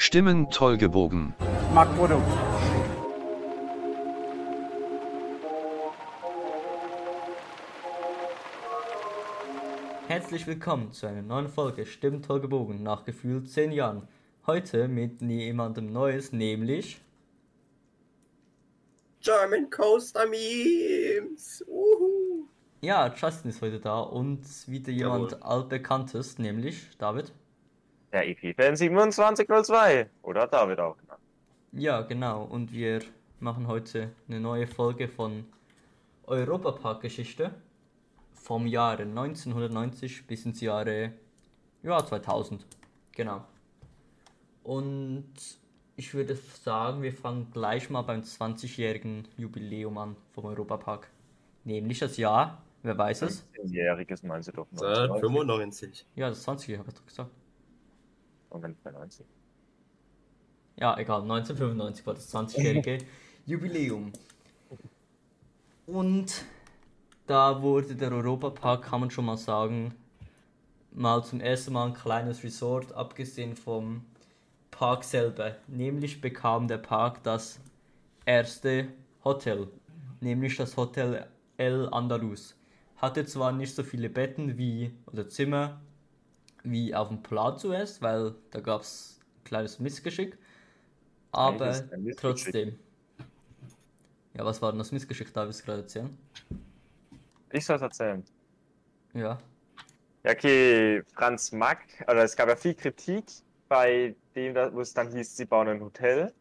Stimmen toll gebogen. Marktprodukt. Herzlich willkommen zu einer neuen Folge Stimmen toll gebogen nach gefühlt 10 Jahren. Heute mit jemandem Neues, nämlich German Coaster Memes. Uhu. ja, Justin ist heute da und wieder jemand Jawohl. altbekanntes, nämlich David. Der EP-Fan 2702. Oder David auch genannt. Ja, genau. Und wir machen heute eine neue Folge von Europapark-Geschichte vom Jahre 1990 bis ins Jahre ja, 2000. Genau. Und ich würde sagen, wir fangen gleich mal beim 20-jährigen Jubiläum an vom Europapark. Nämlich das Jahr, wer weiß es? 10-jähriges meinst du doch. 95. Ja, das 20-jährige, habe ich doch gesagt. Moment, bei 90. Ja, egal, 1995 war das 20-jährige Jubiläum. Und da wurde der Europapark, kann man schon mal sagen, mal zum ersten Mal ein kleines Resort, abgesehen vom Park selber. Nämlich bekam der Park das erste Hotel, nämlich das Hotel El Andalus. Hatte zwar nicht so viele Betten wie, oder Zimmer, wie auf dem Plan zuerst, weil da gab es ein kleines Missgeschick. Aber Missgeschick. trotzdem. Ja, was war denn das Missgeschick? Darf ich es gerade erzählen? Ich soll es erzählen. Ja. Ja, okay, Franz Mack, oder es gab ja viel Kritik bei dem, wo es dann hieß, sie bauen ein Hotel.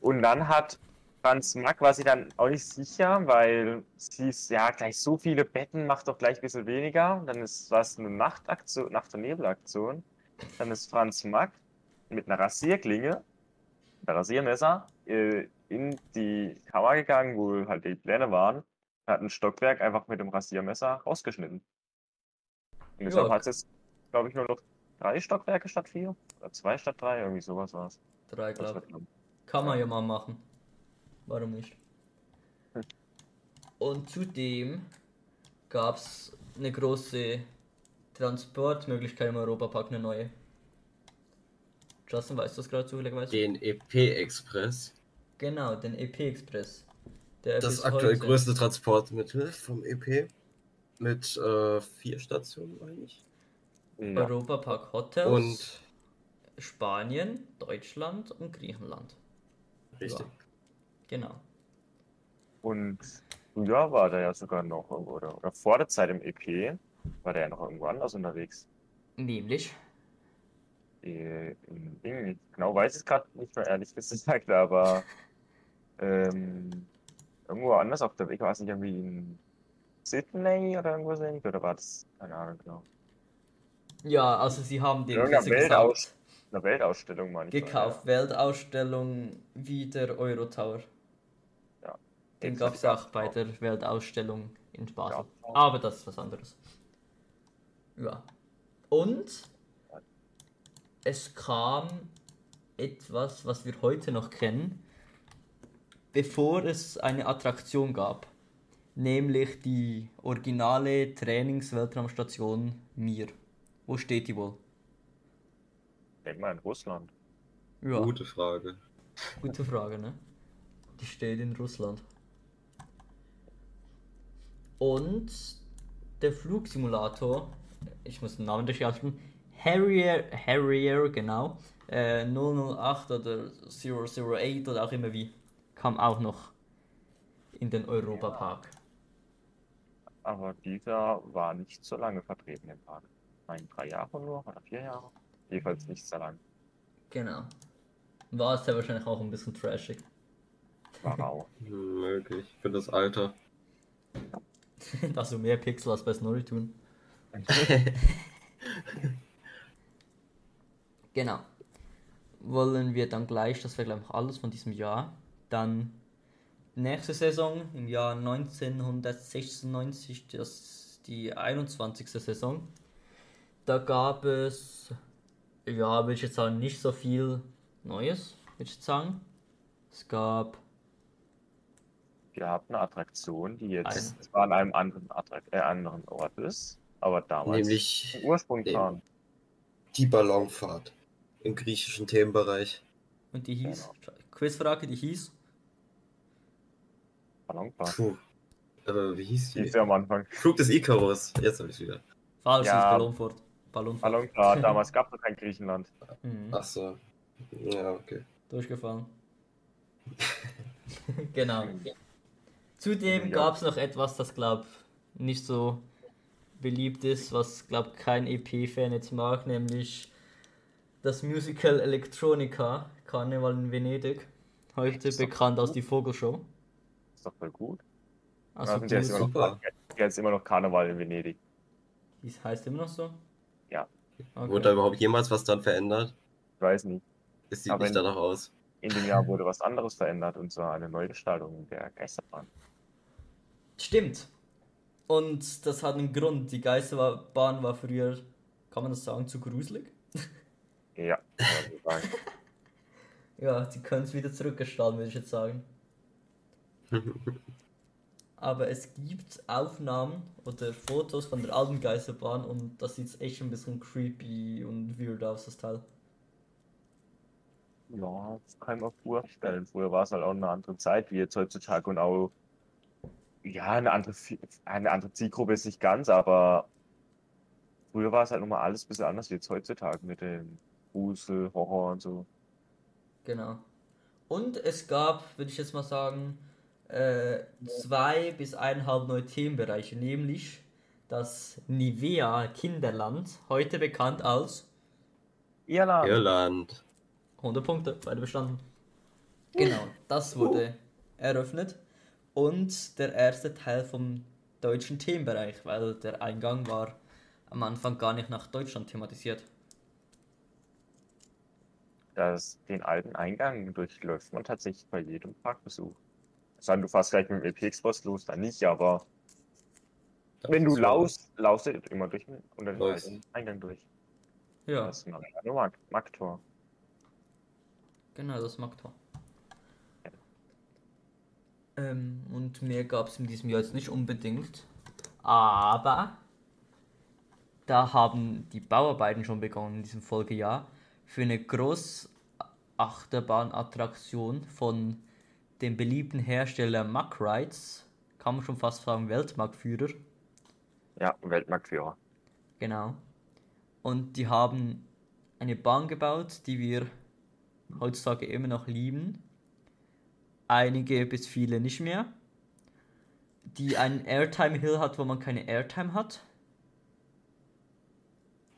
Und dann hat Franz Mack, war sich dann auch nicht sicher, weil es hieß, ja, gleich so viele Betten, macht doch gleich ein bisschen weniger. Und dann ist, war es eine Nachtaktion, Nacht- und Nebelaktion. Dann ist Franz Mack mit einer Rasierklinge, einem Rasiermesser, äh, in die Kammer gegangen, wo halt die Pläne waren, hat ein Stockwerk einfach mit dem Rasiermesser rausgeschnitten. Und deshalb hat es jetzt, glaube ich, nur noch drei Stockwerke statt vier. Oder zwei statt drei, irgendwie sowas war es. Drei, glaube ich. Kann man ja mal machen. Warum nicht? Hm. Und zudem gab es eine große Transportmöglichkeit im Europapark, eine neue. Justin, weißt du das gerade zufälligerweise? Den EP-Express. Genau, den EP Express. Der Das aktuell heute- größte Transportmittel vom EP. Mit äh, vier Stationen eigentlich. Ja. Europapark Hotels, Und Spanien, Deutschland und Griechenland. richtig. Ja. Genau. Und früher war der ja sogar noch, irgendwo- oder, oder vor der Zeit im EP, war der ja noch irgendwo anders unterwegs. Nämlich, Äh, genau weiß ich es gerade nicht mehr, ehrlich gesagt, aber ähm, irgendwo anders auf der Weg war es nicht irgendwie in Sydney oder irgendwo ähnlich, oder war das, keine Ahnung genau. ja, also sie haben den, sie Weltaus gesagt, eine Weltausstellung, meine ich. gekauft. Weltausstellung wie der Eurotower. Den gab es auch bei der Weltausstellung in Basel. Ja. Aber das ist was anderes. Ja. Und es kam etwas, was wir heute noch kennen, bevor es eine Attraktion gab. Nämlich die originale Trainings-Weltraumstation Mir. Wo steht die wohl? Ich denke mal in Russland. Ja, Gute Frage. gute Frage, ne? Die steht in Russland. Und der Flugsimulator, ich muss den Namen richtig aussprechen, Harrier, Harrier, genau, äh, 008 oder 008 oder auch immer wie, kam auch noch in den Europapark. Aber dieser war nicht so lange vertreten im Park. Nein, drei Jahre nur oder vier Jahre. Jedenfalls nicht so lang. Genau. War es ja wahrscheinlich auch ein bisschen trashig. War auch. Hm, Möglich. Für das Alter. also mehr Pixel als bei Snorri tun. Genau. Wollen wir dann gleich, das wäre glaube ich alles von diesem Jahr. Dann nächste Saison im Jahr 1996, das die 21. Saison. Da gab es, ja, will ich jetzt sagen, nicht so viel Neues, würde ich jetzt sagen. Es gab Wir haben eine Attraktion, die jetzt Eine. zwar an einem anderen, Attrakt äh, anderen Ort ist, aber damals Nämlich den Ursprung den- fahren. die Ballonfahrt im griechischen Themenbereich. Und die hieß, Quizfrage, die hieß, Ballonfahrt. Puh. Äh, wie hieß die? Hieß ja am Anfang. Flug des Icarus. Jetzt habe ich wieder. falsch, Ja. hieß Ballonfort. Ballonfort. Ballonfahrt, damals gab es noch kein Griechenland. Mhm. Ach so. Ja, okay. Durchgefallen. genau. Zudem Ja. gab es noch etwas, das glaub nicht so beliebt ist, was glaub kein EP-Fan jetzt mag, nämlich das Musical Electronica, Karneval in Venedig. Heute bekannt als gut. die Vogelshow. Ist doch voll gut. Also der, ist immer super. ist immer noch Karneval in Venedig. die heißt immer noch so? Ja. Okay. Wurde da überhaupt jemals was dran verändert? Ich weiß nicht. Es sieht Aber nicht danach aus. In dem Jahr wurde was anderes verändert und zwar eine Neugestaltung der Geisterbahn. Stimmt. Und das hat einen Grund. Die Geisterbahn war früher, kann man das sagen, zu gruselig? Ja. Ja, sie können es wieder zurückgestalten, würde ich jetzt sagen. Aber es gibt Aufnahmen oder Fotos von der alten Geisterbahn und das sieht echt ein bisschen creepy und weird aus, das Teil. Ja, das kann ich mir vorstellen. Früher war es halt auch eine andere Zeit wie jetzt heutzutage und auch, ja, eine andere, eine andere Zielgruppe ist nicht ganz, aber früher war es halt nochmal alles ein bisschen anders wie jetzt heutzutage mit dem Grusel, Horror und so. Genau. Und es gab, würde ich jetzt mal sagen, äh, zwei bis eineinhalb neue Themenbereiche, nämlich das Nivea Kinderland, heute bekannt als Irland. Irland. 100 Punkte, beide bestanden. Genau, das wurde eröffnet. Und der erste Teil vom deutschen Themenbereich, weil der Eingang war am Anfang gar nicht nach Deutschland thematisiert. Das, den alten Eingang durchläuft man tatsächlich bei jedem Parkbesuch. Es sei denn, du fährst gleich mit dem EP-Express los, dann nicht, aber wenn du Das laust, laust du immer durch den, unter den Läufst. alten Eingang durch. Ja, Das ist ein Mark Marktor. genau, das Marktor. Ähm, und mehr gab es in diesem Jahr jetzt nicht unbedingt. Aber da haben die Bauarbeiten schon begonnen in diesem Folgejahr für eine Großachterbahnattraktion von dem beliebten Hersteller Mack Rides, kann man schon fast sagen Weltmarktführer, Ja, Weltmarktführer. genau. Und die haben eine Bahn gebaut, die wir heutzutage immer noch lieben. Einige bis viele nicht mehr. Die einen Airtime Hill hat, wo man keine Airtime hat.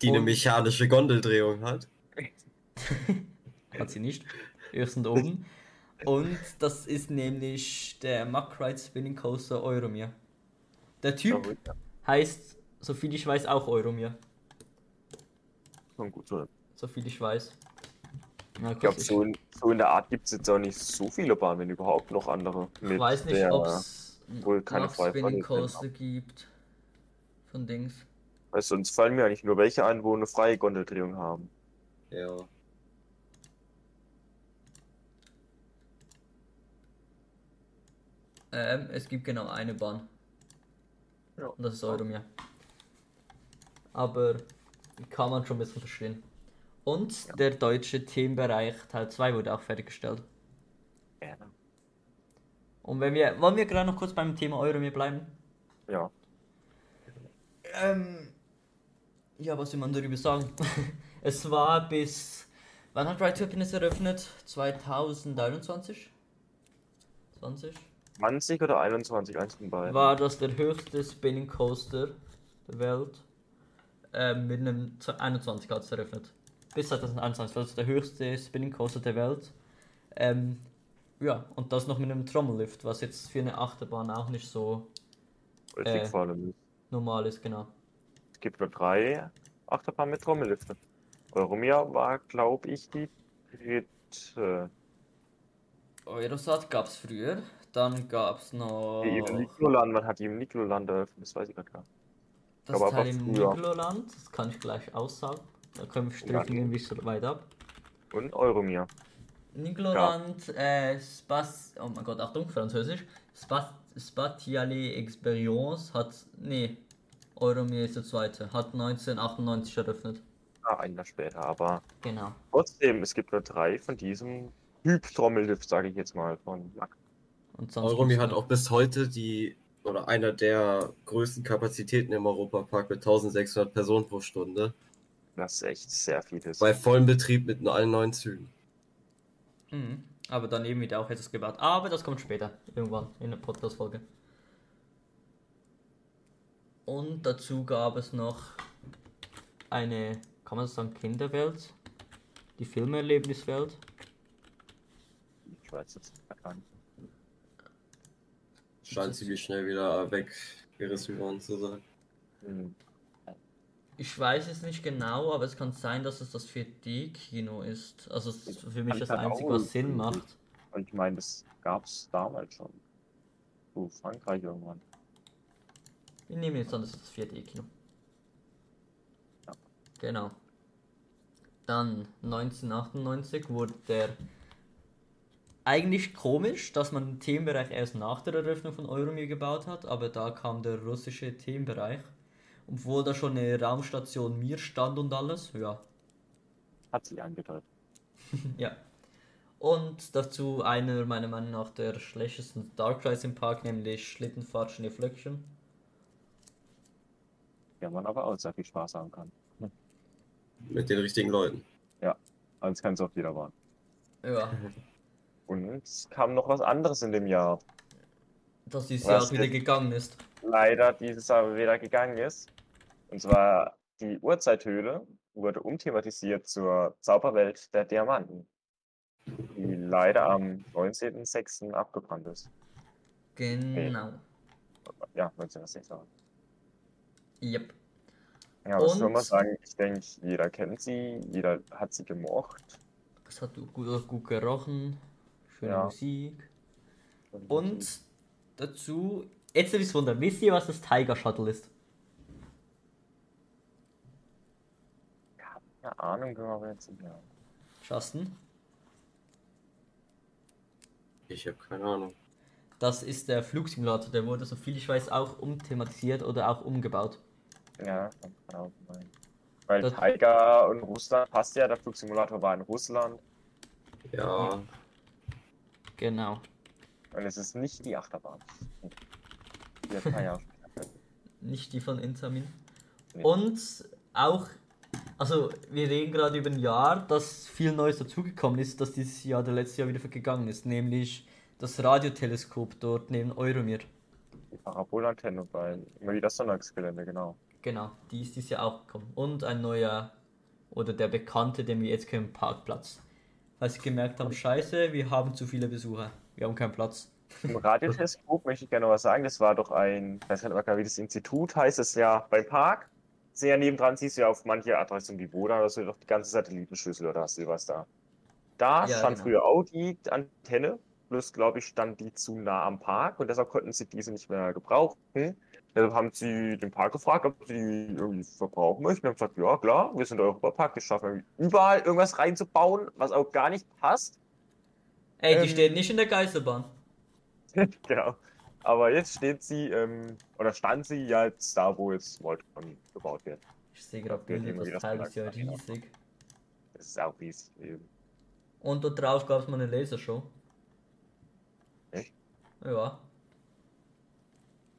Die eine Und- mechanische Gondeldrehung hat. Hat sie nicht. Höchstens oben. Und das ist nämlich der Mack Ride Spinning Coaster Euromir. Der Typ Ja, heißt, soviel ich weiß, auch Euromir. schon gut. so. Soviel ich weiß. Na, Ich glaube, so, so in der Art gibt es jetzt auch nicht so viele Bahnen, wenn überhaupt noch andere. ich mit weiß nicht, der- ob es wohl keine Spinning Coaster gibt. Von Dings. Weil sonst fallen mir eigentlich nur welche ein, wo eine freie Gondeldrehung haben. Ja. Ähm, es gibt genau eine Bahn. Ja. Und das ist Euromir. Aber kann man schon ein bisschen verstehen. Und der deutsche Themenbereich Teil 2 wurde auch fertiggestellt. Gerne. Und wenn wir, wollen wir gerade noch kurz beim Thema Euromir bleiben? Ja. Ähm, ja, was will man darüber sagen? es war bis, wann hat Ride to Happiness eröffnet? 2021? 20? 20 oder 21, eins von beiden. War das der höchste Spinning Coaster der Welt? Ähm, mit einem 21 hat es eröffnet. Bis 2021 war es der höchste Spinning Coaster der Welt. Ähm, ja, und das noch mit einem Trommellift, was jetzt für eine Achterbahn auch nicht so äh. normal ist, genau. Es gibt nur drei Achterbahnen mit Trommelliften. Euromir war, glaube ich, die dritte. Eurosat gab es früher, dann gab es noch Die im Nikloland, man hat die im Nikloland eröffnet, das weiß ich gerade gar nicht. das aber Teil im früher. Nikloland, das kann ich gleich aussagen. Da können wir Ja. wie so weit ab. Und Euromir. Nikloland, äh, Spas, oh mein Gott, Achtung, Französisch. Spas, Spatiale Experience hat, nee, Euromir ist der zweite, hat 1998 eröffnet. Ah, ein Jahr später, aber Genau. trotzdem, es gibt nur drei von diesem Typ Trommellift, sage ich jetzt mal, von Mack. Und sonst Euromi gibt's hat auch bis heute die oder einer der größten Kapazitäten im Europapark mit 1600 Personen pro Stunde. Das ist echt sehr vieles. Bei vollem Betrieb mit allen neuen Zügen. Mhm. Aber daneben wird auch etwas gebaut. Aber das kommt später, irgendwann in der Podcast-Folge. Und dazu gab es noch eine, kann man das sagen, Kinderwelt? Die Filmerlebniswelt. Ich weiß jetzt gar nicht. Scheint ziemlich schnell wieder weggerissen worden zu sein. Hm. Ich weiß es nicht genau, aber es kann sein, dass es das 4D-Kino ist. Also es ist für mich das Einzige, was Sinn macht. Und ich meine, das gab es damals schon. Oh, Frankreich irgendwann. Wir nehmen jetzt an, das ist das 4D-Kino. Ja. Genau. Dann 1998 wurde der eigentlich komisch, dass man den Themenbereich erst nach der Eröffnung von Euromir gebaut hat, aber da kam der russische Themenbereich. Obwohl da schon eine Raumstation Mir stand und alles. Ja. Hat sich angedeutet. ja. Und dazu einer meiner Meinung nach der schlechtesten Dark Rides im Park, nämlich Schlittenfahrt Schneeflöckchen. Ja, man aber auch sehr viel Spaß haben kann. Mit den richtigen Leuten. Sonst kann es auch jeder waren. Ja. Und es kam noch was anderes in dem Jahr. Dass dieses Was Jahr wieder denn? gegangen ist. Leider dieses Jahr wieder gegangen ist. Und zwar die Urzeithöhle wurde umthematisiert zur Zauberwelt der Diamanten. Die leider am 19.06. abgebrannt ist. Genau. Ja, 1906. Yep. Ja, was soll Und- man sagen? Ich denke, jeder kennt sie, jeder hat sie gemocht. Es hat gut, gut gerochen. Schöne Ja. Musik. Und dazu, jetzt ist Wunder, wisst ihr, was das Tiger Shuttle ist? Keine Ahnung, aber jetzt nicht mehr. Justin? Ich habe keine Ahnung. Das ist der Flugsimulator, der wurde, soviel ich weiß, auch umthematisiert oder auch umgebaut. Ja, meinen. Weil Das- Tiger und Russland passt ja, der Flugsimulator war in Russland Ja, Genau. und es ist nicht die Achterbahn. Die. Nicht die von Intamin. Nee. Und auch, also wir reden gerade über ein Jahr, das viel Neues dazugekommen ist, das dieses Jahr, der letzte Jahr wieder gegangen ist, nämlich das Radioteleskop dort neben Euromir. Die Parabolantenne bei immer wieder Sonntagsgelände, genau. Genau, die ist dieses Jahr auch gekommen. Und ein neuer, oder der bekannte, den wir jetzt kennen, Parkplatz. Weil sie gemerkt haben, scheiße, wir haben zu viele Besucher. Wir haben keinen Platz. Im Radioteleskop möchte ich gerne noch was sagen. Das war doch ein, ich weiß nicht wie das Institut heißt, es ja beim Park. Sehr nebendran siehst du ja auf manche Attraktionen wie Boda oder so doch die ganze Satellitenschüssel oder hast du was da. Da Ja, stand genau. früher auch die Antenne, bloß glaube ich stand die zu nah am Park und deshalb konnten sie diese nicht mehr gebrauchen. Deshalb haben sie den Park gefragt, ob sie die irgendwie verbrauchen möchten. Und haben gesagt, ja klar, wir sind Europapark, wir schaffen überall irgendwas reinzubauen, was auch gar nicht passt. Ey, die Ähm. stehen nicht in der Geisterbahn. genau. Aber jetzt steht sie, ähm, oder stand sie ja jetzt da, wo jetzt Voltron gebaut wird. Ich sehe gerade Bilder, das Teil ist ja riesig. Das ist auch riesig. eben. Und dort drauf gab es mal eine Lasershow. Echt? Ja.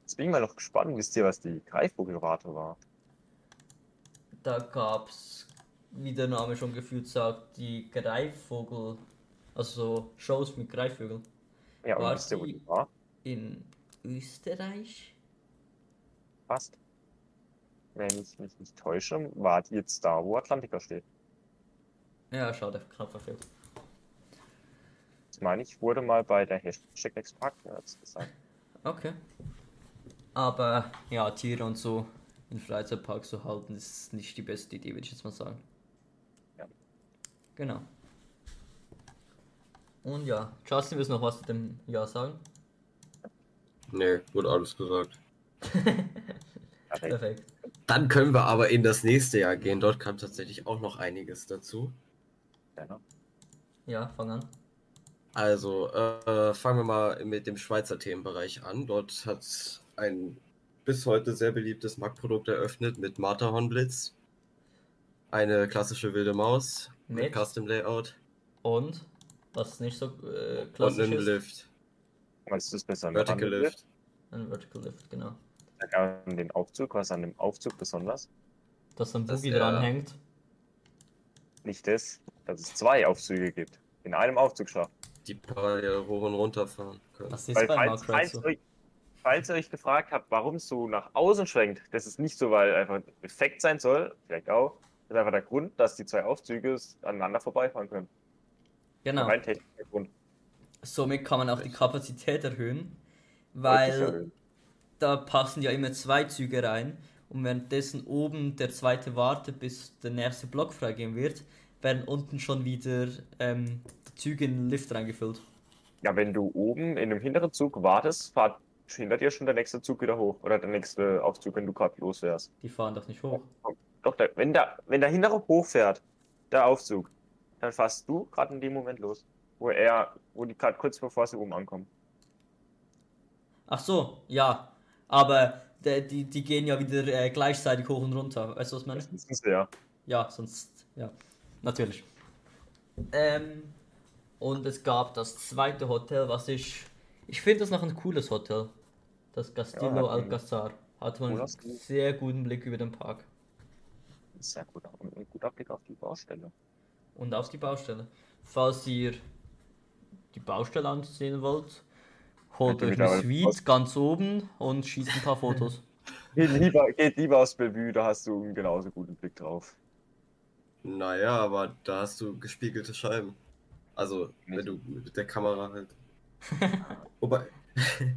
Jetzt bin ich mal noch gespannt, wisst ihr, was die Greifvogelwarte war? Da gab's, wie der Name schon gefühlt sagt, die Greifvogel, also so Shows mit Greifvögeln. Ja, und War wisst ihr, wo die war? In Österreich? Fast. Wenn ich mich nicht täusche, war die jetzt da, wo Atlantica steht. Ja, schade, knapp verfehlt. Das meine ich, wurde mal bei der Hashtag Next gesagt. Okay. Aber ja, Tiere und so in Freizeitparks zu halten, ist nicht die beste Idee, würde ich jetzt mal sagen. Ja. Genau. Und ja, Justin, willst du noch was zu dem Jahr sagen? Nee, wurde alles gesagt. Perfekt. Dann können wir aber in das nächste Jahr gehen. Dort kam tatsächlich auch noch einiges dazu. Ja, ne? Ja, fang an. Also, äh, fangen wir mal mit dem Schweizer Themenbereich an. Dort hat ein bis heute sehr beliebtes Marktprodukt eröffnet mit Matterhornblitz. Eine klassische wilde Maus mit, Mit? Custom Layout Und, was nicht so äh, und klassisch einen ist, Lift. Was ist das besser? Vertical Lift. ein Vertical Lift, genau. An den Aufzug, was an dem Aufzug besonders? Dass ein Das, Boogie äh, dranhängt. Nicht das, dass es zwei Aufzüge gibt. In einem Aufzugsschacht. Die parallel hoch und runter fahren können. Das ist Weil bei falls, falls, so. euch, falls ihr euch gefragt habt, warum es so nach außen schwenkt, das ist nicht so, weil einfach effekt sein soll, vielleicht auch. Das ist einfach der Grund, dass die zwei Aufzüge aneinander vorbeifahren können. Genau. Rein technischer Grund. Somit kann man auch die Kapazität erhöhen, weil da passen ja immer zwei Züge rein und währenddessen oben der zweite wartet, bis der nächste Block freigehen wird, werden unten schon wieder ähm, die Züge in den Lift reingefüllt. Ja, wenn du oben in einem hinteren Zug wartest, fahrt hinter dir schon der nächste Zug wieder hoch. Oder der nächste Aufzug, wenn du gerade los wärst. Die fahren doch nicht hoch. Doch, wenn, der, wenn der hintere hochfährt, der Aufzug, dann fährst du gerade in dem Moment los. Wo er, wo die gerade kurz bevor sie oben ankommen. Ach so, ja. Aber der, die, die gehen ja wieder äh, gleichzeitig hoch und runter. Weißt du, was ich meine? Ja. Ja, sonst, ja, natürlich. Ähm, und es gab das zweite Hotel, was ich, ich finde das noch ein cooles Hotel. Das Castillo Ja, Alcazar. Hat man einen sehr guten Blick über den Park. Sehr gut. Und ein guter Blick auf die Baustelle. Und auf die Baustelle. Falls ihr die Baustelle ansehen wollt, holt euch eine Suite ganz oben und schießt ein paar Fotos. Geht lieber, geht lieber aufs Bellevue, da hast du einen genauso guten Blick drauf. Naja, aber da hast du gespiegelte Scheiben. Also, wenn du mit der Kamera halt. Wobei,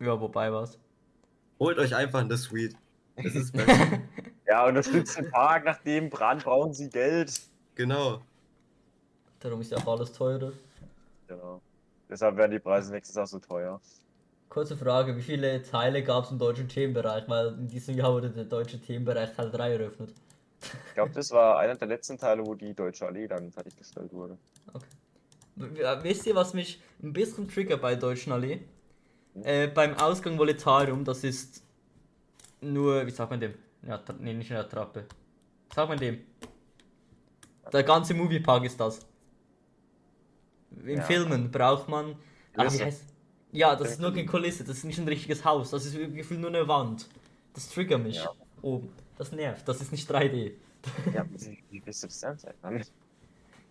ja, wobei was. holt euch einfach eine Suite. Es ist besser. Ja, unterstützt den Park, nach dem Brand brauchen sie Geld. genau. Darum ist ja auch alles teurer. Genau. Deshalb werden die Preise nächstes Jahr so teuer. Kurze Frage, wie viele Teile gab es im deutschen Themenbereich? Weil in diesem Jahr wurde der deutsche Themenbereich Teil 3 eröffnet. Ich glaube, das war einer der letzten Teile, wo die Deutsche Allee dann fertiggestellt wurde. W- Wisst ihr, was mich ein bisschen triggert bei Deutschen Allee? Äh, beim Ausgang Voletarium, das ist nur, wie sagt man dem? Ja, nee, nicht in der Trappe. Wie sagt man dem? Der ganze Moviepark ist das. In Ja. Filmen braucht man. Ach, wie heißt, ja, das ist nur eine Kulisse, das ist nicht ein richtiges Haus, das ist gefühlt nur eine Wand. Das triggert mich. Ja. Oben. Das nervt, das ist nicht 3D. Ja, wie willst du das denn?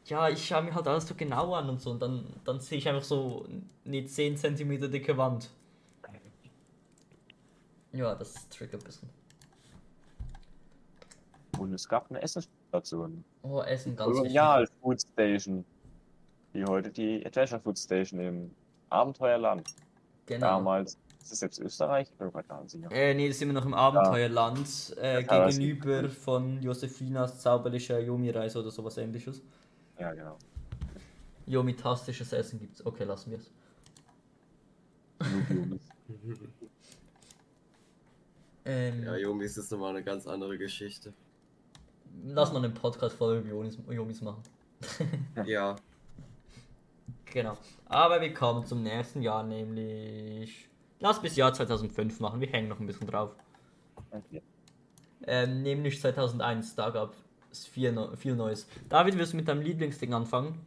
Ja, ich schaue mir halt alles so genau an und so und dann, dann sehe ich einfach so eine 10 cm dicke Wand. Ja, das triggert ein bisschen. Und es gab eine Essensstation. Oh, Essen ganz wichtig. Kolonial Food Station. Die heute die Adventure Food Station im Abenteuerland. Genau. Damals. Ist das jetzt Österreich? Ich bin mir gar nicht sicher. Äh, nee, das sind wir noch im Abenteuerland, äh, gegenüber von Josefinas zauberlicher Yomi-Reise oder sowas ähnliches. Ja, genau. Yomi-tastisches Essen gibt's. Okay, lassen wir es. Ähm, Ja, Yomis ist nochmal eine ganz andere Geschichte. lass mal einen Podcast voll über Yomis, Yomis machen. Ja, Genau. Aber wir kommen zum nächsten Jahr, nämlich. Lass bis Jahr 2005 machen, wir hängen noch ein bisschen drauf. Okay. Ähm, nämlich 2001, da gab es viel, viel Neues. David, wirst du mit deinem Lieblingsding anfangen?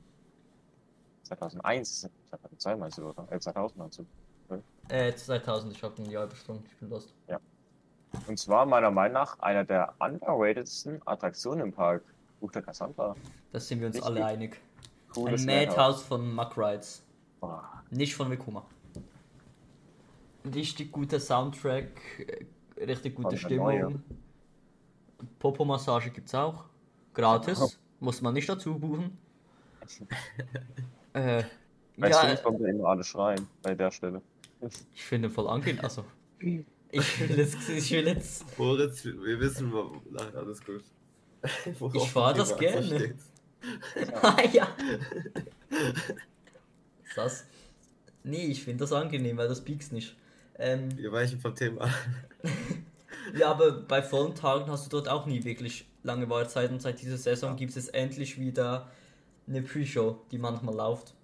2001, 2002 meinst du, oder? Äh, 2000 meinst du? Äh, 2000, ich habe ein Jahr übersprungen, ich bin lost. Und zwar meiner Meinung nach einer der underratedsten Attraktionen im Park. Buch der Cassandra. Da sind wir uns Richtig alle einig. Cooles ein Madhouse. Madhouse von Muck Rides, nicht von Vekoma. Richtig guter Soundtrack, äh, richtig gute. Stimmung. Popo-Massage gibt's auch. Gratis, muss man nicht dazu buchen. äh, Weißt du ja, nicht, warum wir immer alle schreien bei der Stelle? ich finde voll angenehm. Also, ich will jetzt, ich will jetzt Moritz, wir wissen, wo- nein, alles gut. Worauf Ich fahr du das gerne. stehst. Ja. Das? Nee, ich finde das angenehm, weil das piekst nicht. Ähm, Wir weichen vom Thema. ja, aber bei vollen Tagen hast du dort auch nie wirklich lange Wartezeiten. Seit dieser Saison gibt es endlich wieder eine Pre-Show, die manchmal läuft.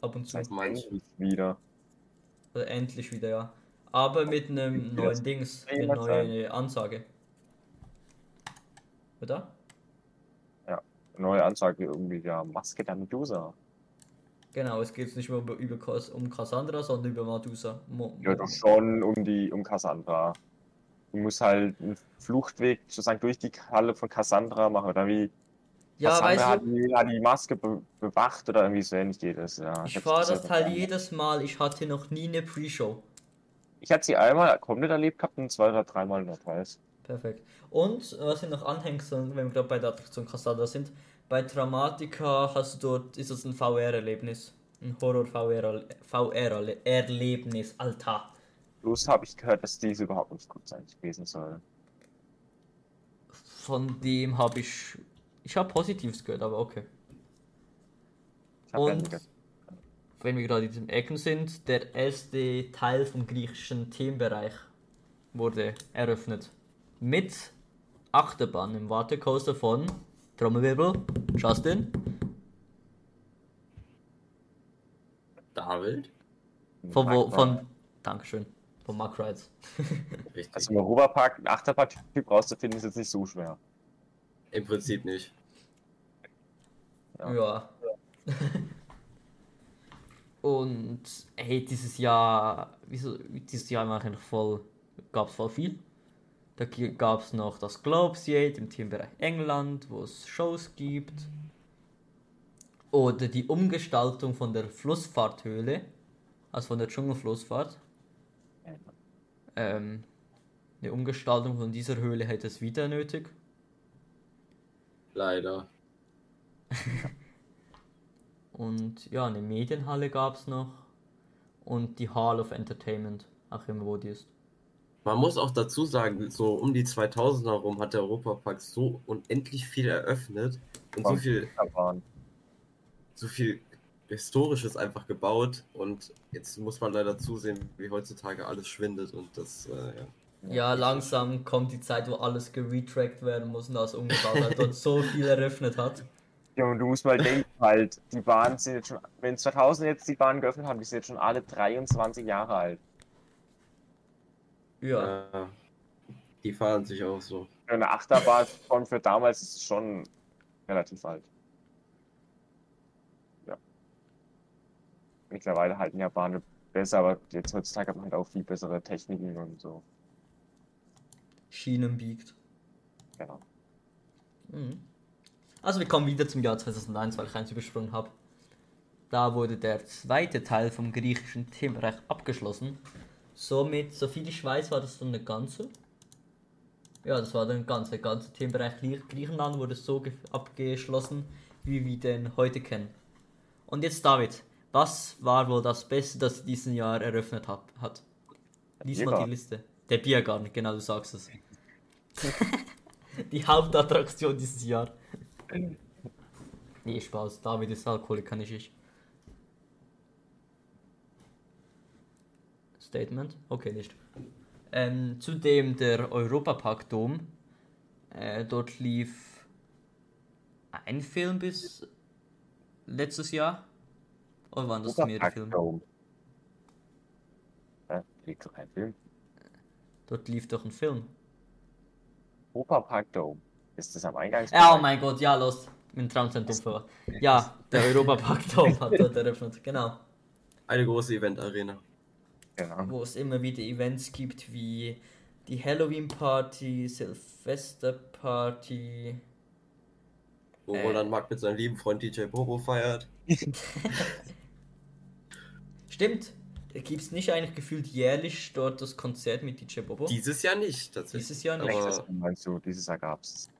Ab und zu. Manche. endlich wieder. Also endlich wieder, ja. Aber mit einem neuen Dings, eine neue Ansage. oder? Neue Anzeige irgendwie, ja, Maske der Medusa. Genau, es geht nicht mehr über, über um Cassandra, sondern über Medusa. Mo Ja, doch schon um die, um Cassandra. Du musst halt einen Fluchtweg sozusagen durch die Halle von Cassandra machen, oder wie? ja, Cassandra weißt hat du, die, hat die Maske be bewacht oder irgendwie so ähnlich geht es, ja. ich nicht das Teil verstanden. jedes Mal, ich hatte noch nie eine Pre-Show. Ich hatte sie einmal komplett erlebt gehabt und zwei oder dreimal der Preis. Perfekt. Und was ich noch anhängt, wenn wir gerade bei der Attraktion Cassandra sind, bei Dramatica hast du dort, ist das ein VR-Erlebnis. Ein Horror-VR-Erlebnis, Alter. Bloß habe ich gehört, dass diese überhaupt nicht gut sein gewesen soll. Von dem habe ich, ich habe Positives gehört, aber okay. Und wenn wir gerade in diesem Ecken sind, der erste Teil vom griechischen Themenbereich wurde eröffnet. Mit Achterbahn im Watercoaster von Trommelwirbel, Justin. David? Von wo, von, Dankeschön, von Mark Rides. Richtig. Also im Europapark einen Achterbahntyp rauszufinden, ist jetzt nicht so schwer. Im Prinzip nicht. Ja. Ja. Und hey, dieses Jahr, wieso, dieses Jahr war eigentlich voll, gab es voll viel. Da gab es noch das Globesiate im Themenbereich England, wo es Shows gibt. Oder die Umgestaltung von der Flussfahrthöhle, also von der Dschungelflussfahrt. Ähm, eine Umgestaltung von dieser Höhle hätte es wieder nötig. Leider. Und ja, eine Medienhalle gab es noch. Und die Hall of Entertainment, auch immer wo die ist. Man muss auch dazu sagen, so um die 2000er rum hat der Europapark so unendlich viel eröffnet und so viel, so viel Historisches einfach gebaut und jetzt muss man leider zusehen, wie heutzutage alles schwindet und das, äh, ja. Ja, langsam kommt die Zeit, wo alles geretrackt werden muss und das umgebaut hat und so viel eröffnet hat. Ja, und du musst mal denken, halt, die Bahnen sind jetzt schon, wenn 2000 jetzt die Bahn geöffnet haben, die sind jetzt schon alle 23 Jahre alt. Ja, Äh, die fahren sich auch so. Eine Achterbahn von für damals ist es schon relativ alt. Ja. Mittlerweile halten ja Bahnen besser, aber jetzt heutzutage hat man halt auch viel bessere Techniken und so. Schienen biegt. Genau. Mhm. Also wir kommen wieder zum Jahr 2001, weil ich eins übersprungen habe. Da wurde der zweite Teil vom griechischen Themenbereich abgeschlossen. Somit, soviel ich weiß, war das dann eine ganze. Ja, das war dann ganze, der ganze Themenbereich Grie- Griechenland wurde so ge- abgeschlossen, wie wir den heute kennen. Und jetzt David, was war wohl das Beste, das sie diesen Jahr eröffnet hat? hat? Lies mal die. Liste. Der Biergarten, genau, du sagst es. die Hauptattraktion dieses Jahr. Nee, Spaß. David ist Alkoholiker, nicht ich. Statement? Okay, nicht. Ähm, zudem der Europapark-Dom. Äh, dort lief ein Film bis letztes Jahr. Oder waren das mehrere Europapark Filme? Dome. Hä? Liegt doch kein Film. Dort lief doch ein Film. Europapark Dome. Ist das am Eingang? Ja, oh mein Gott, ja, los. Mein Traumzentrum verwahrt. Ja, der Europapark-Dom hat dort eröffnet, genau. Eine große Event-Arena. Genau. wo es immer wieder Events gibt wie die Halloween Party, Silvester Party. Wo Äh. Roland Mack mit seinem lieben Freund DJ Bobo feiert. Stimmt, gibt es nicht eigentlich gefühlt jährlich dort das Konzert mit DJ Bobo? Dieses Jahr nicht, tatsächlich. Dieses Jahr nicht. Aber- meinst du, dieses Jahr gab's.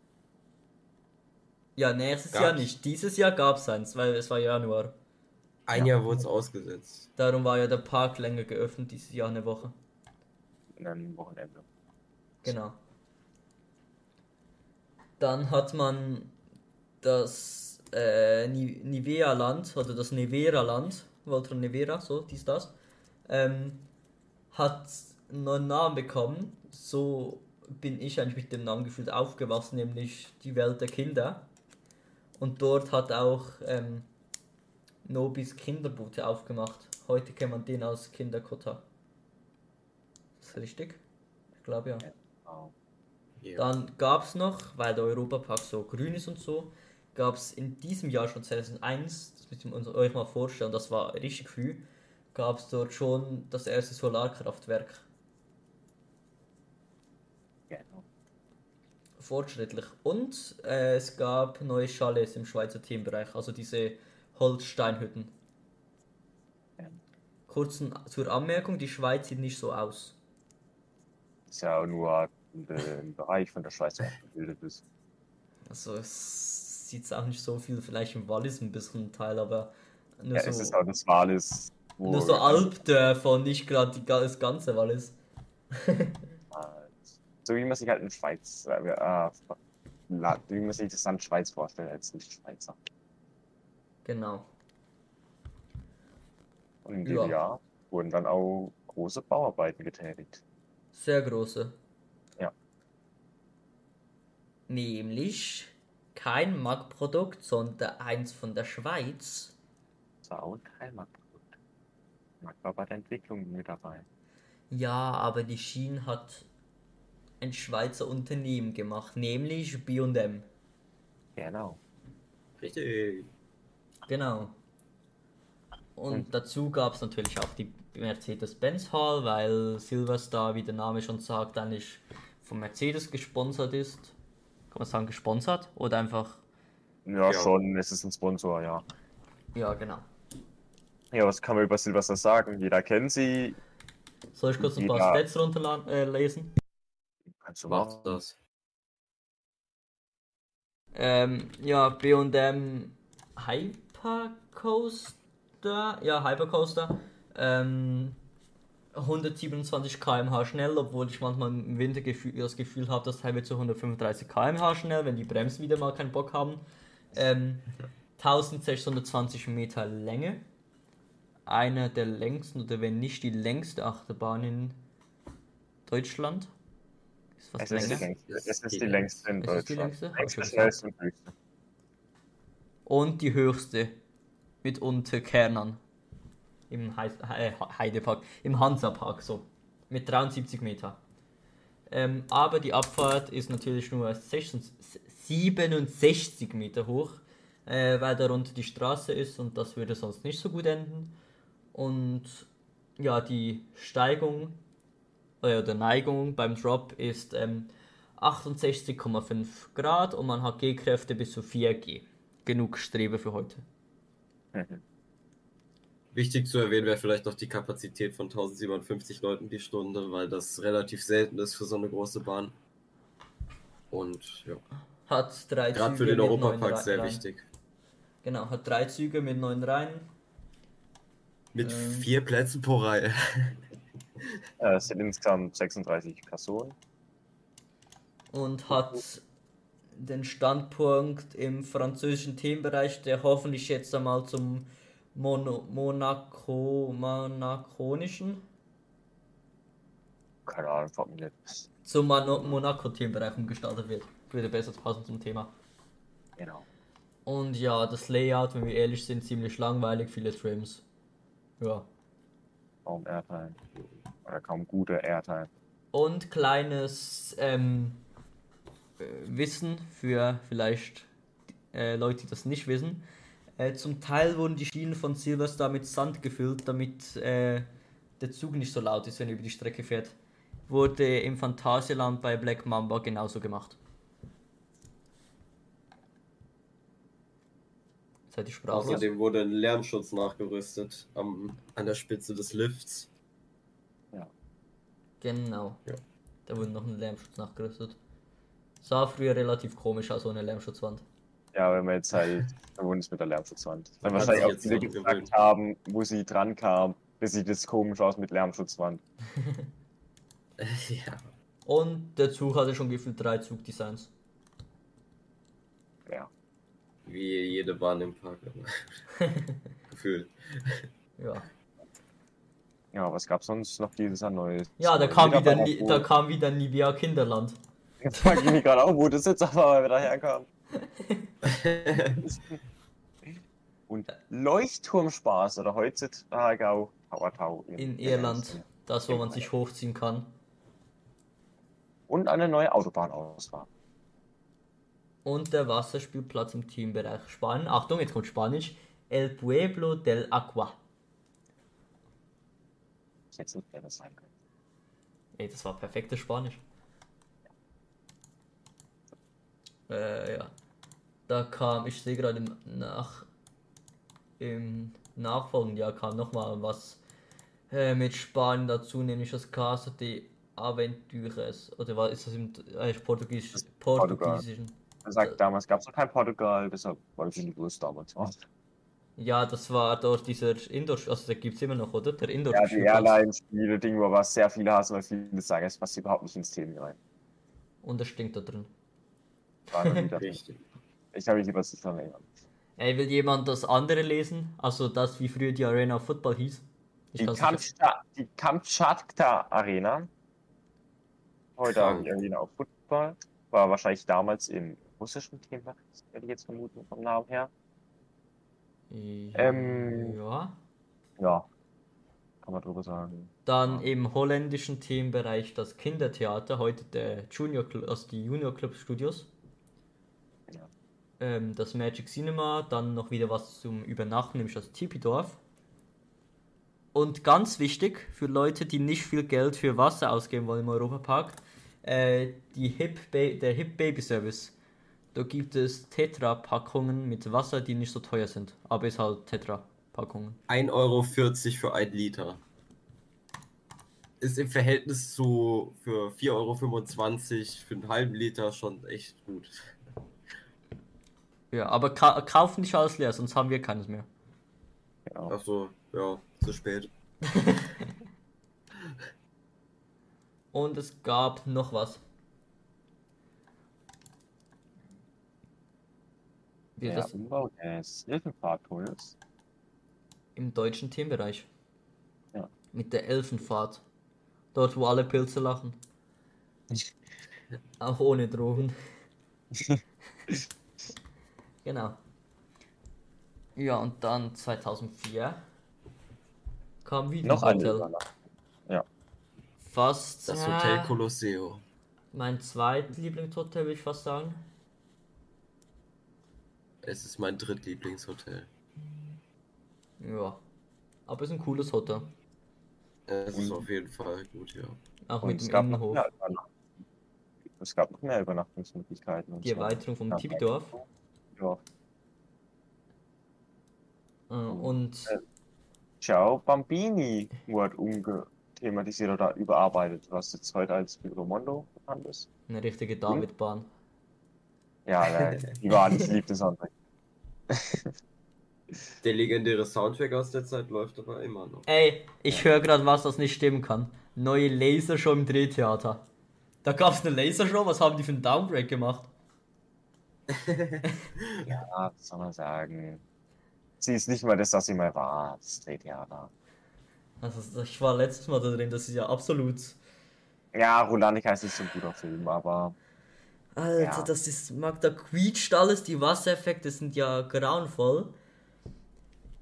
Ja, nächstes Gab's. Jahr nicht. Dieses Jahr gab es eins, weil es war Januar. Ein Ja. Jahr wurde es ausgesetzt. Darum war ja der Park länger geöffnet dieses Jahr eine Woche. In einem Wochenende. Genau. Dann hat man das äh, Ni- Nivea-Land oder das Nevera-Land, Walter Nevera, so, dies, das, ähm, hat einen neuen Namen bekommen. So bin ich eigentlich mit dem Namen gefühlt aufgewachsen, nämlich die Welt der Kinder. Und dort hat auch ähm, Nobis Kinderboote aufgemacht. Heute kennt man den als Kinderkotter. Ist das richtig? Ich glaube ja. Dann gab es noch, weil der Europapark so grün ist und so, gab es in diesem Jahr schon 2001, das müsst ihr uns- euch mal vorstellen, das war richtig früh, gab es dort schon das erste Solarkraftwerk. Genau. Fortschrittlich. Und äh, es gab neue Chalets im Schweizer Themenbereich, also diese Holzsteinhütten. Ja. Kurzen zur Anmerkung, die Schweiz sieht nicht so aus. Ist ja auch nur ein ein Bereich von der Schweiz, abgebildet ist. Also es sieht auch nicht so viel, vielleicht im Wallis ein bisschen Teil, aber nur Ja, so, es ist auch das Wallis, nur so Alpdörfer und nicht gerade die- das ganze Wallis. So wie man sich halt in Schweiz, äh, äh, wie man sich das Land Schweiz vorstellt, als nicht Schweizer. Genau. Und in dem Ja. Jahr wurden dann auch große Bauarbeiten getätigt. Sehr große. Ja. Nämlich kein Mac-Produkt, sondern eins von der Schweiz. Das war auch ein Heimatprodukt. Mag war bei der Entwicklung mit dabei. Ja, aber die Schiene hat ein Schweizer Unternehmen gemacht, nämlich B&M. Genau. Richtig. Genau. Und Hm. dazu gab es natürlich auch die Mercedes-Benz Hall, weil Silverstar, wie der Name schon sagt, eigentlich von Mercedes gesponsert ist. Kann man sagen, gesponsert? Oder einfach. Ja, Ja. schon, es ist ein Sponsor, ja. Ja, genau. Ja, was kann man über Silvester sagen? Jeder kennt sie. Soll ich kurz ein paar Ja. Stats runterlesen? Äh, lesen? Kannst du machen. das. Ähm, ja, B&M Hypercoaster, ja, Hypercoaster, ähm, 127 km/h schnell, obwohl ich manchmal im Winter gefühl, das Gefühl habe, dass teilweise zu 135 km/h schnell, wenn die Bremsen wieder mal keinen Bock haben. Ähm, 1620 Meter Länge, eine der längsten oder wenn nicht die längste Achterbahn in Deutschland. Ist was Es ist, die es ist Die längste in Ist es die Deutschland. längste? Schnellste und höchste. Und die höchste mit Unterkernern im äh, Heidepark, im Hansapark so mit 73 Meter. Ähm, aber die Abfahrt ist natürlich nur 66, 67 Meter hoch, äh, weil darunter die Straße ist und das würde sonst nicht so gut enden. Und ja, die Steigung äh, oder Neigung beim Drop ist ähm, 68,5 Grad und man hat G-Kräfte bis zu 4G. Genug Strebe für heute. Wichtig zu erwähnen wäre vielleicht noch die Kapazität von 1057 Leuten die Stunde, weil das relativ selten ist für so eine große Bahn. Und ja, Hat drei gerade für den Europapark sehr Reihen. wichtig. Genau, hat drei Züge mit neun Reihen. Mit Ähm. vier Plätzen pro Reihe. Äh, Es sind insgesamt 36 Personen. und hat den Standpunkt im französischen Themenbereich, der hoffentlich jetzt einmal zum Mono Monaco Monaconischen, Keine Ahnung, frag mich nicht. zum Mono Monaco Themenbereich umgestaltet wird. Würde besser passen zum Thema. Genau. Und ja, das Layout, wenn wir ehrlich sind, ziemlich langweilig, viele Trims. Ja. Kaum Airtime. Oder kaum gute Airtime. Und kleines ähm, äh, Wissen für vielleicht äh, Leute, die das nicht wissen. Äh, zum Teil wurden die Schienen von Silverstar mit Sand gefüllt, damit äh, der Zug nicht so laut ist, wenn er über die Strecke fährt. Wurde im Phantasialand bei Black Mamba genauso gemacht. Seid ihr sprachlos? Außerdem wurde ein Lärmschutz nachgerüstet am, an der Spitze des Lifts. Genau. Ja. Da wurde noch ein Lärmschutz nachgerüstet. Sah früher relativ komisch aus ohne Lärmschutzwand. Ja, wenn wir jetzt halt verbunden ist mit der Lärmschutzwand. Man hat wahrscheinlich auch jetzt viele gefragt haben, wo sie dran kam. Das sieht jetzt komisch aus mit Lärmschutzwand. ja. Und der Zug hatte schon gefühlt drei Zugdesigns. Ja. Wie jede Bahn im Park. Gefühlt. Ja. Ja, was gab's sonst noch dieses Jahr Neues? Ja, da kam wieder, da kam wieder Nivea Kinderland. Jetzt frag ich mich gerade auch, wo das jetzt aber wieder herkam. Und Leuchtturmspaß oder heutzutage auch Hauertau In Irland. Das, wo man sich hochziehen kann. und eine neue Autobahnausfahrt. Und der Wasserspielplatz im Teambereich Spanien. Achtung, jetzt kommt Spanisch. El Pueblo del hätte nicht besser sein. Ey, das war perfektes Spanisch. Äh, ja. Da kam, ich sehe gerade im nach im nachfolgenden Jahr kam nochmal was äh, mit Spanien dazu, nämlich das Casa de Aventures. Oder was ist das im äh, Portugies Das Portugal. Portugiesischen? Er sagt, damals gab es noch kein Portugal, deshalb war ich in die US damals. Ja, das war dort dieser Indoor, also der gibt es immer noch, oder? Der Indoor. Ja, die Airline-Spiele-Ding, wo was sehr viele hassen, weil viele sagen, es passt überhaupt nicht ins Thema rein. Und das stinkt da drin. Richtig. ich habe mich lieber zu verlängern. Ey, will jemand das andere lesen? Also das, wie früher die Arena of Football hieß? Ich Die, Kamtscha die Kamtschatka Arena, heute. Arena auf Football, war wahrscheinlich damals im russischen Thema, würde ich jetzt vermuten vom Namen her. Ähm, ja. Ja, kann man drüber sagen. Dann im holländischen Themenbereich das Kindertheater, heute der Junior Club, also die Junior Club Studios. Ähm, das Magic Cinema, dann noch wieder was zum Übernachten, nämlich das Tipidorf. Und ganz wichtig für Leute, die nicht viel Geld für Wasser ausgeben wollen im Europapark, äh, Hip der Hip Baby Service. Da gibt es Tetra-Packungen mit Wasser, die nicht so teuer sind. Aber ist halt Tetra-Packungen. 1,40 Euro für ein Liter. Ist im Verhältnis zu für 4,25 Euro für einen halben Liter schon echt gut. Ja, aber ka kaufen nicht alles leer, sonst haben wir keines mehr. Genau. Achso, ja, zu spät. Und es gab noch was. Wie Der das Umbau des Hilfenfahrtunnels. im deutschen Themenbereich. Ja. Mit der Elfenfahrt. Dort, wo alle Pilze lachen. Auch ohne Drogen. genau. Ja, und dann 2004 kam wieder Noch ein Hotel. Übernachtung. Fast Das Hotel Colosseo. mein zweitlieblingshotel, würde ich fast sagen. Es ist mein drittlieblingshotel. Ja. Aber ist ein cooles Hotel. Es ist auf jeden Fall gut, ja. Auch Und mit es dem gab, noch Innenhof. es gab noch mehr Übernachtungsmöglichkeiten. und Die Erweiterung vom Ja, Tipidorf. Ja. Äh, und Äh, Ciao Bambini wurde umgethematisiert oder überarbeitet, was jetzt heute als Mondo bekannt ist. eine richtige Davidbahn. Ja, ja die waren, ich liebe das andere. Der legendäre Soundtrack aus der Zeit läuft aber immer noch. Ey, ich höre gerade was, das nicht stimmen kann. Neue Lasershow im Drehtheater. Da gab es eine Lasershow, was haben die für einen Downbreak gemacht? Ja, was soll man sagen? Sie ist nicht mal das, was sie mal war, das Drehtheater. Also ich war letztes Mal da drin, das ist ja absolut. Ja, Rulanica ist nicht so ein guter Film, aber Alter, Ja. das ist. Mag da quietscht alles, die Wassereffekte sind ja grauenvoll.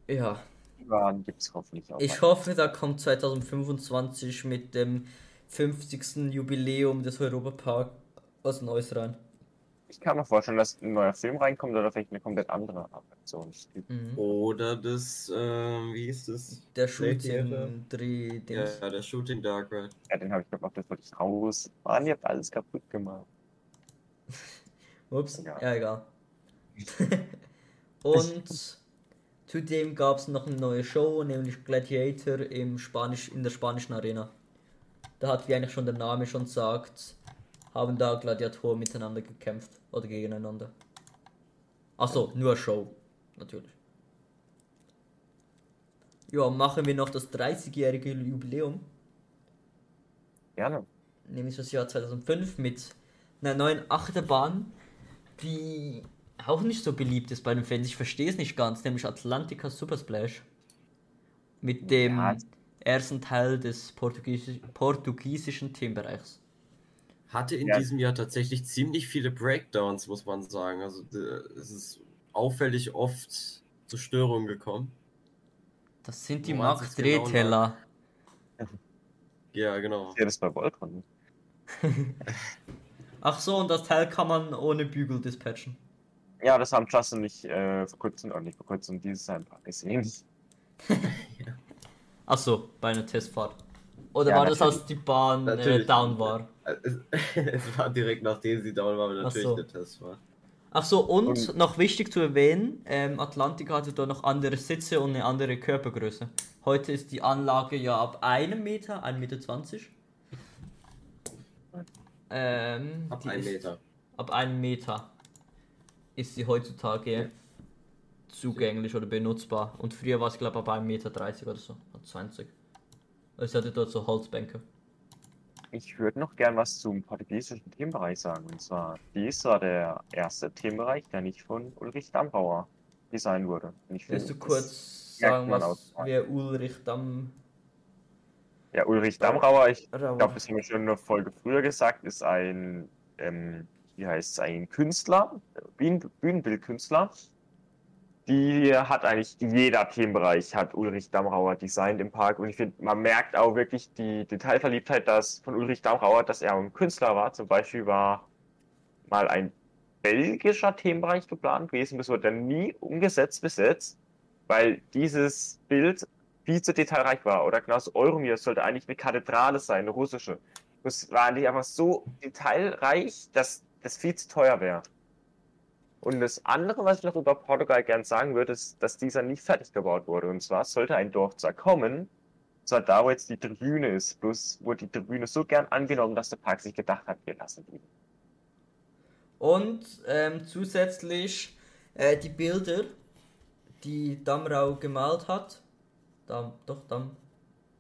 Ja. Ivan gibt es hoffentlich auch. Ich mal. hoffe, da kommt 2025 mit dem 50. Jubiläum des Europapark was Neues rein. Ich kann mir vorstellen, dass ein neuer Film reinkommt oder vielleicht eine komplett andere Attraktion. Mhm. Oder das, ähm, wie hieß das? Der. Shooting Dreh Ja, Dings. der Shooting Dark Ride. Ja, den habe ich gemacht, das wollte ich raus. Mann, ihr habt alles kaputt gemacht. Ups, Ja. ja, egal. Und zudem gab es noch eine neue Show, nämlich Gladiator im Spanisch, in der spanischen Arena. Da hat, wie eigentlich schon der Name schon sagt, haben da Gladiatoren miteinander gekämpft oder gegeneinander. Achso, nur Show, natürlich. Ja, machen wir noch das 30-jährige Jubiläum, Gerne. nämlich das Jahr 2005 mit einer neuen Achterbahn, die auch nicht so beliebt ist bei den Fans. Ich verstehe es nicht ganz, nämlich Atlantica Super Splash. Mit dem Ja. ersten Teil des Portugiesi portugiesischen Themenbereichs. Hatte in Ja. diesem Jahr tatsächlich ziemlich viele Breakdowns, muss man sagen. Also äh, es ist auffällig oft zu Störungen gekommen. Das sind die Max sich's genau Drehteller. Ja, genau. Ja, das bei Voltron. Ach so, und das Teil kann man ohne Bügel dispatchen. Ja, das haben Justin und ich äh, vor kurzem, oder nicht vor kurzem, dieses Jahr ein paar gesehen. Ach so, bei einer Testfahrt. Oder Ja, war das, als die Bahn äh, down war? Es, es war direkt nachdem sie down war, Ach natürlich so. der Test war. Ach so, und, Und- noch wichtig zu erwähnen, ähm, Atlantic hatte da noch andere Sitze und eine andere Körpergröße. Heute ist die Anlage ja ab einem Meter, 1,20 Meter. 20. Ähm, Ab einem Meter. Ab einem Meter ist sie heutzutage zugänglich oder benutzbar. Und früher war es, glaube ich, ab 1,30 Meter 30 oder so. oder 20. Also hatte dort so Holzbänke. Ich würde noch gern was zum portugiesischen Themenbereich sagen. Und zwar, dies war der erste Themenbereich, der nicht von Ulrich Dambrauer designt wurde. Ich Willst du kurz sagen, was aus- wer Ulrich Damm. Ja, Ulrich Dambrauer, ich glaube, das haben wir schon eine Folge früher gesagt, ist ein, ähm, wie heißt es, ein Künstler, Bühnen Bühnenbildkünstler. Die hat eigentlich jeder Themenbereich, hat Ulrich Damrauer designt im Park. Und ich finde, man merkt auch wirklich die Detailverliebtheit dass von Ulrich Damrauer, dass er ein Künstler war. Zum Beispiel war mal ein belgischer Themenbereich geplant gewesen, das wurde dann nie umgesetzt bis jetzt, weil dieses Bild viel zu detailreich war. Oder genauso Euromir sollte eigentlich eine Kathedrale sein, eine russische. Das war eigentlich einfach so detailreich, dass das viel zu teuer wäre. Und das andere, was ich noch über Portugal gern sagen würde, ist, dass dieser nicht fertig gebaut wurde. Und zwar sollte ein Dorf zwar kommen, zwar da, wo jetzt die Tribüne ist. Bloß wurde die Tribüne so gern angenommen, dass der Park sich gedacht hat, wir lassen die. Und ähm, zusätzlich äh, die Bilder, die Damrau gemalt hat. Dam, doch, Dam.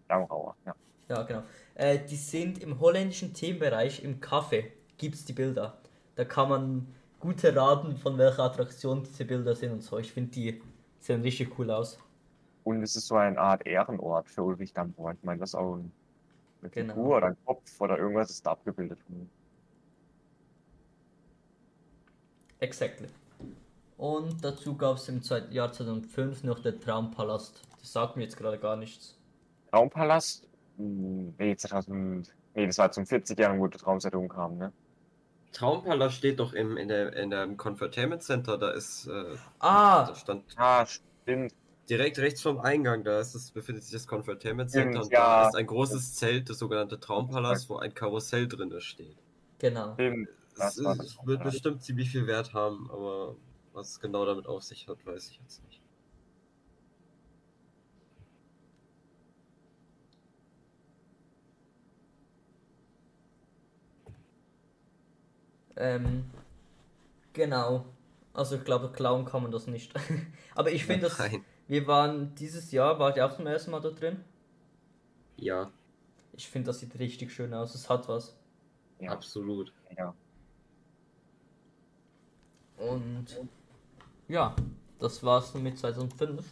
Damrauer, ja. Ja, genau. Äh, die sind im holländischen Themenbereich im Café. Gibt es die Bilder. Da kann man gute raten, von welcher Attraktion diese Bilder sind und so. Ich finde, die sehen richtig cool aus. Und es ist so eine Art Ehrenort für Ulrich Damrauer. Ich meine, das ist auch ein, eine Genau. Figur oder ein Kopf oder irgendwas ist da abgebildet. Exactly. Und dazu gab es im Jahr 2005 noch den Traumpalast. Das sagt mir jetzt gerade gar nichts. Traumpalast? Hm, Nee, 2000. Nee, das war zum 40-Jährigen, wo die Traumsendung kam, ne? Traumpalast steht doch im, in der, in der Confertainment Center, da ist, äh, Ah, da stand Ah, stimmt. direkt rechts vom Eingang, da ist es, befindet sich das Confertainment Stimmt, Center und ja. da ist ein großes Zelt, das sogenannte Traumpalast, wo ein Karussell drin steht. genau. stimmt. Das wird bestimmt ziemlich viel Wert haben, aber was es genau damit auf sich hat, weiß ich jetzt nicht. Ähm, genau. Also ich glaube, klauen kann man das nicht. Aber ich finde das. Wir waren dieses Jahr, wart ihr auch zum ersten Mal da drin? Ja, Ich finde, das sieht richtig schön aus. Es hat was. Ja, absolut. ja. Und ja, das war's mit 2005.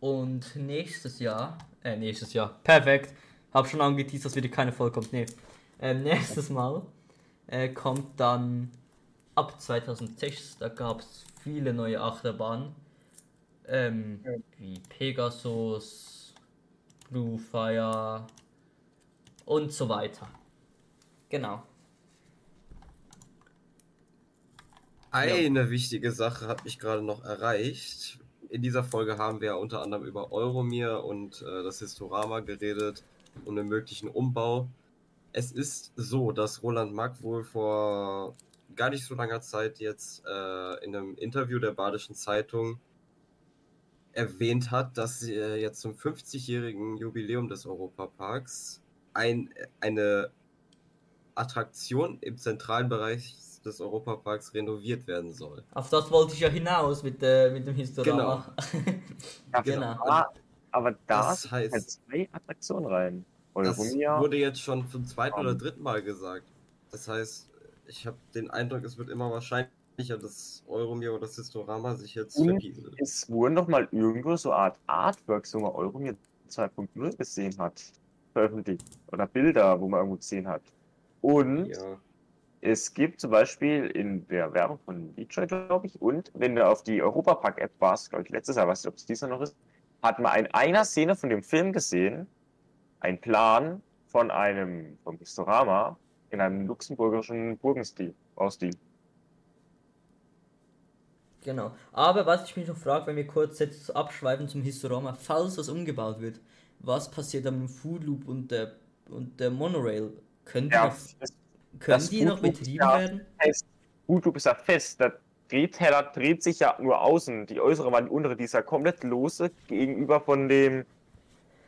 Und nächstes Jahr, äh, nächstes Jahr, perfekt. Hab schon angeteased, dass wieder keine Folge kommt. Nee. Ähm, nächstes Mal äh, kommt dann ab 2006, da gab es viele neue Achterbahnen. Ähm, Ja. wie Pegasus, Blue Fire und so weiter. Genau. Eine wichtige Sache hat mich gerade noch erreicht. In dieser Folge haben wir ja unter anderem über Euromir und äh, das Historama geredet und den möglichen Umbau. Es ist so, dass Roland Mack wohl vor gar nicht so langer Zeit jetzt äh, in einem Interview der Badischen Zeitung erwähnt hat, dass äh, jetzt zum 50-jährigen Jubiläum des Europaparks ein, eine Attraktion im zentralen Bereich des Europaparks renoviert werden soll. Auf das wollte ich ja hinaus mit, äh, mit dem Historama. Ja, Genau. Aber, aber da Das sind heißt- halt zwei Attraktionen rein. Das Euromir. wurde jetzt schon zum zweiten oder Um. dritten Mal gesagt. Das heißt, ich habe den Eindruck, es wird immer wahrscheinlicher, dass Euromir oder das Historama sich jetzt Und verpieselt. Es wurden noch mal irgendwo so eine Art Artworks, wo man Euromir 2.0 gesehen hat, veröffentlicht. Oder Bilder, wo man irgendwo gesehen hat. Und Ja. es gibt zum Beispiel in der Werbung von Detroit, glaube ich, und wenn du auf die Europapark-App warst, glaube ich, letztes Jahr, weiß nicht, ob es dieser noch ist, hat man in einer Szene von dem Film gesehen, ein Plan von einem, vom Historama, in einem luxemburgischen Burgenstil, Baustil. Genau. Aber was ich mich noch frage, wenn wir kurz jetzt abschweifen zum Historama, falls das umgebaut wird, was passiert dann mit dem Food Loop und der, und der Monorail? Können die Ja, noch, das können das die noch Food Loop, betrieben ja. werden? fest. YouTube ist ja fest. Der Drehteller dreht sich ja nur außen. Die äußere, weil die untere, die ist ja komplett lose gegenüber von dem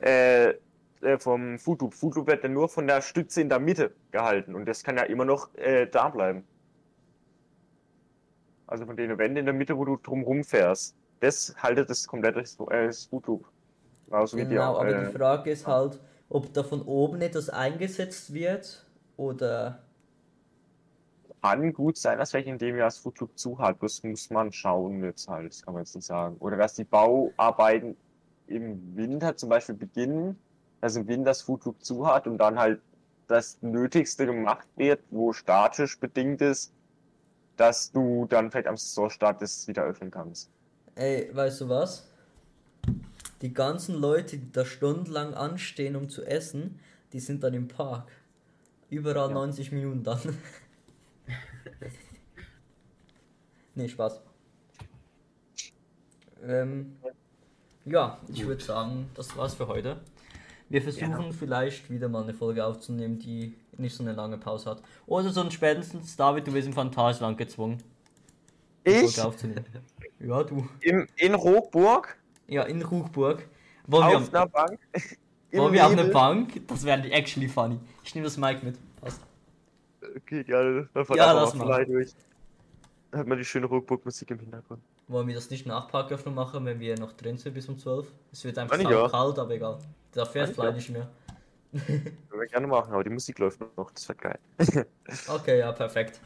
äh, äh, vom Foodloop. Foodloop wird ja nur von der Stütze in der Mitte gehalten und das kann ja immer noch äh, da bleiben. Also von den Wänden in der Mitte, wo du drum rumfährst. Das haltet das komplette äh, Foodloop. Genauso die Genau, auch, aber äh, die Frage ist halt, ob da von oben etwas eingesetzt wird oder kann gut sein, dass vielleicht in dem Jahr das Foodloop zu hat. Das muss man schauen jetzt halt, das kann man jetzt nicht sagen. Oder dass die Bauarbeiten im Winter zum Beispiel beginnen, dass im Winter das Foodloop zu hat und dann halt das Nötigste gemacht wird, wo statisch bedingt ist, dass du dann vielleicht am Saisonstart das wieder öffnen kannst. Ey, weißt du was? Die ganzen Leute, die da stundenlang anstehen, um zu essen, die sind dann im Park. Überall Ja. 90 Minuten dann. nee, Spaß. Ähm, ja, ich würde sagen, das war's für heute. Wir versuchen vielleicht wieder mal eine Folge aufzunehmen, die nicht so eine lange Pause hat. Oder so ein spätestens, David, du wirst im Phantasialand gezwungen, Ich? Folge aufzunehmen. Ja, du. Im, in Rohburg, Ja, in Ruchburg. Wollen wir, auf einer Bank, wollen wir auf eine. Bank? Das wäre actually funny. Ich nehme das Mic mit. Passt. Okay, geil. Dann Ja, wir lass mal durch. Da hat man die schöne Rohburg-Musik im Hintergrund. Wollen wir das nicht nach Parköffnung machen, wenn wir noch drin sind bis um 12? Es wird einfach ja. kalt, aber egal. Da fährt ja. nicht mehr. Können wir gerne machen, aber die Musik läuft noch, das wird geil. Okay, ja, perfekt.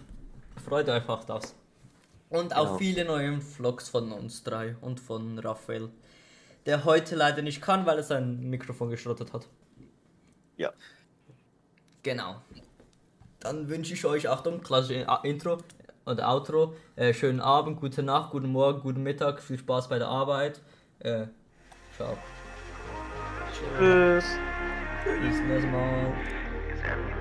Freut euch auf das. Und auf Genau. viele neue Vlogs von uns drei und von Raphael. Der heute leider nicht kann, weil er sein Mikrofon geschrottet hat. Ja. Genau. Dann wünsche ich euch, Achtung, klassische A- Intro und Outro. Äh, schönen Abend, gute Nacht, guten Morgen, guten Mittag, viel Spaß bei der Arbeit. Äh, ciao. Tschüss. Bis zum nächsten Mal. Is everywhere.